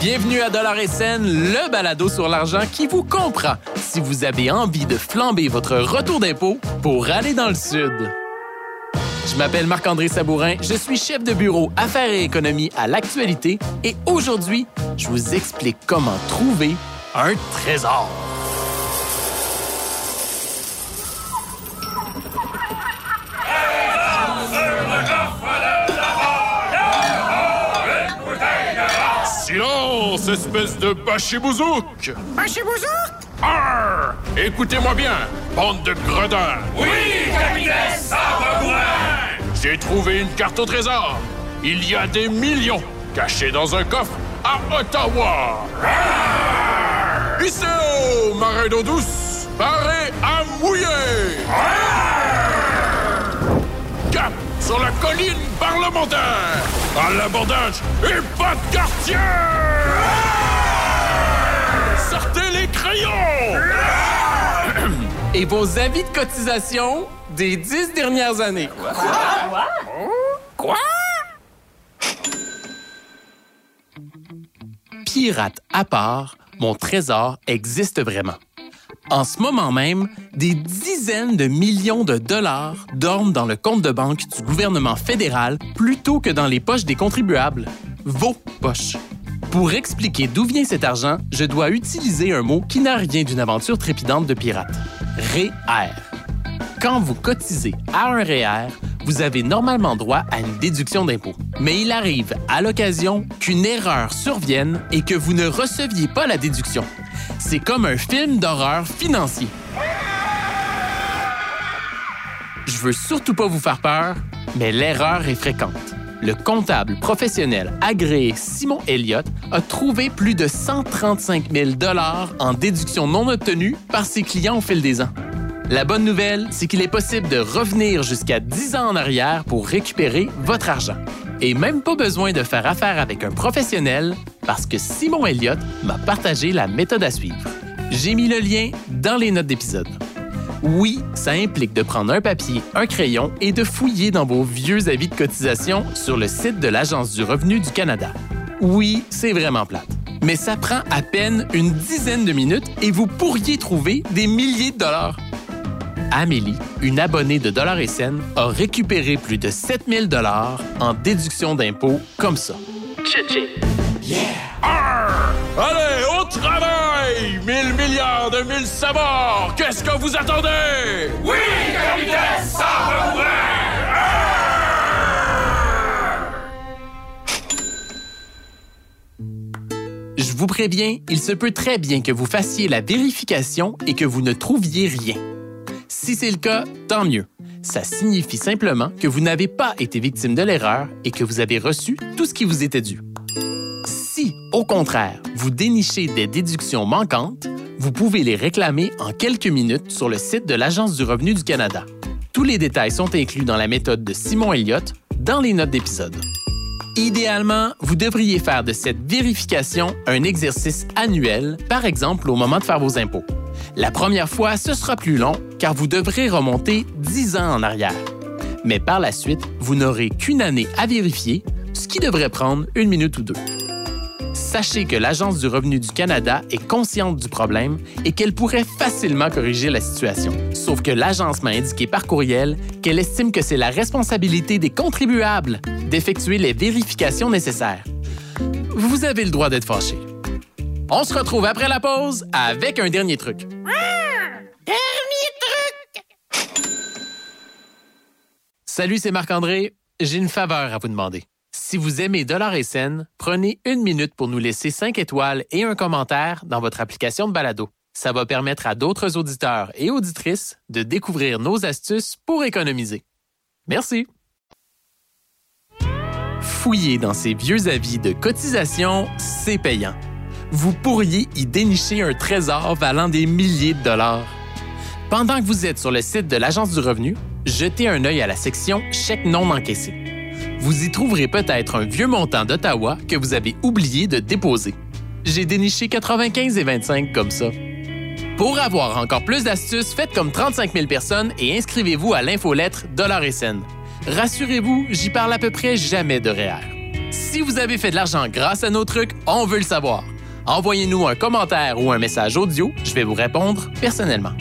Bienvenue à Dollar et Scène, le balado sur l'argent qui vous comprend si vous avez envie de flamber votre retour d'impôt pour aller dans le Sud. Je m'appelle Marc-André Sabourin, je suis chef de bureau Affaires et économie à l'actualité et aujourd'hui, je vous explique comment trouver un trésor. Silence, espèce de bachibouzouk! Bachibouzouk? Arr! Écoutez-moi bien, bande de gredins! Oui, capitaine Sabourin! J'ai trouvé une carte au trésor. Il y a des millions cachés dans un coffre à Ottawa. Ici, marin d'eau douce, paré à mouiller. Cap sur la colline parlementaire. À l'abordage et pas de quartier. Sortez les crayons. Et vos avis de cotisation des dix dernières années. Quoi? Pirate à part, mon trésor existe vraiment. En ce moment même, des dizaines de millions de dollars dorment dans le compte de banque du gouvernement fédéral plutôt que dans les poches des contribuables. Vos poches. Pour expliquer d'où vient cet argent, je dois utiliser un mot qui n'a rien d'une aventure trépidante de pirate. REER. Quand vous cotisez à un REER, vous avez normalement droit à une déduction d'impôt. Mais il arrive à l'occasion qu'une erreur survienne et que vous ne receviez pas la déduction. C'est comme un film d'horreur financier. Je veux surtout pas vous faire peur, mais l'erreur est fréquente. Le comptable professionnel agréé Simon Elliott a trouvé plus de 135 000 en déduction non obtenue par ses clients au fil des ans. La bonne nouvelle, c'est qu'il est possible de revenir jusqu'à 10 ans en arrière pour récupérer votre argent. Et même pas besoin de faire affaire avec un professionnel parce que Simon Elliott m'a partagé la méthode à suivre. J'ai mis le lien dans les notes d'épisode. Oui, ça implique de prendre un papier, un crayon et de fouiller dans vos vieux avis de cotisation sur le site de l'Agence du revenu du Canada. Oui, c'est vraiment plate. Mais ça prend à peine une dizaine de minutes et vous pourriez trouver des milliers de dollars. Amélie, une abonnée de Dollar et a récupéré plus de 7000 dollars en déduction d'impôts comme ça. Allez, au travail! Mille milliards de mille sabords! Qu'est-ce que vous attendez? Oui, capitaine! Je vous préviens, il se peut très bien que vous fassiez la vérification et que vous ne trouviez rien. Si c'est le cas, tant mieux. Ça signifie simplement que vous n'avez pas été victime de l'erreur et que vous avez reçu tout ce qui vous était dû. Au contraire, vous dénichez des déductions manquantes, vous pouvez les réclamer en quelques minutes sur le site de l'Agence du revenu du Canada. Tous les détails sont inclus dans la méthode de Simon Elliott dans les notes d'épisode. Idéalement, vous devriez faire de cette vérification un exercice annuel, par exemple au moment de faire vos impôts. La première fois, ce sera plus long car vous devrez remonter 10 ans en arrière. Mais par la suite, vous n'aurez qu'une année à vérifier, ce qui devrait prendre une minute ou deux. Sachez que l'Agence du revenu du Canada est consciente du problème et qu'elle pourrait facilement corriger la situation. Sauf que l'agence m'a indiqué par courriel qu'elle estime que c'est la responsabilité des contribuables d'effectuer les vérifications nécessaires. Vous avez le droit d'être fâché. On se retrouve après la pause avec un dernier truc. Dernier truc! Salut, c'est Marc-André. J'ai une faveur à vous demander. Si vous aimez Dollar et Scène, prenez une minute pour nous laisser 5 étoiles et un commentaire dans votre application de balado. Ça va permettre à d'autres auditeurs et auditrices de découvrir nos astuces pour économiser. Merci. Fouiller dans ces vieux avis de cotisation, c'est payant. Vous pourriez y dénicher un trésor valant des milliers de dollars. Pendant que vous êtes sur le site de l'Agence du revenu, jetez un œil à la section Chèques non encaissés. Vous y trouverez peut-être un vieux montant d'Ottawa que vous avez oublié de déposer. J'ai déniché 95 et 25 comme ça. Pour avoir encore plus d'astuces, faites comme 35 000 personnes et inscrivez-vous à l'infolettre Dollar et Scène. Rassurez-vous, j'y parle à peu près jamais de REER. Si vous avez fait de l'argent grâce à nos trucs, on veut le savoir. Envoyez-nous un commentaire ou un message audio, je vais vous répondre personnellement.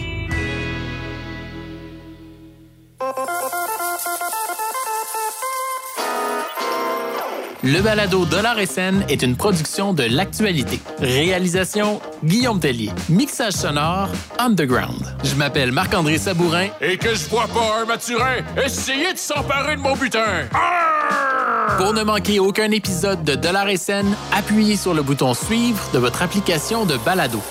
Le balado Dollar et scène est une production de l'actualité. Réalisation Guillaume Tellier. Mixage sonore Underground. Je m'appelle Marc-André Sabourin. Et que je vois pas un maturin, essayez de s'emparer de mon butin! Arrgh! Pour ne manquer aucun épisode de Dollar et scène, appuyez sur le bouton suivre de votre application de balado.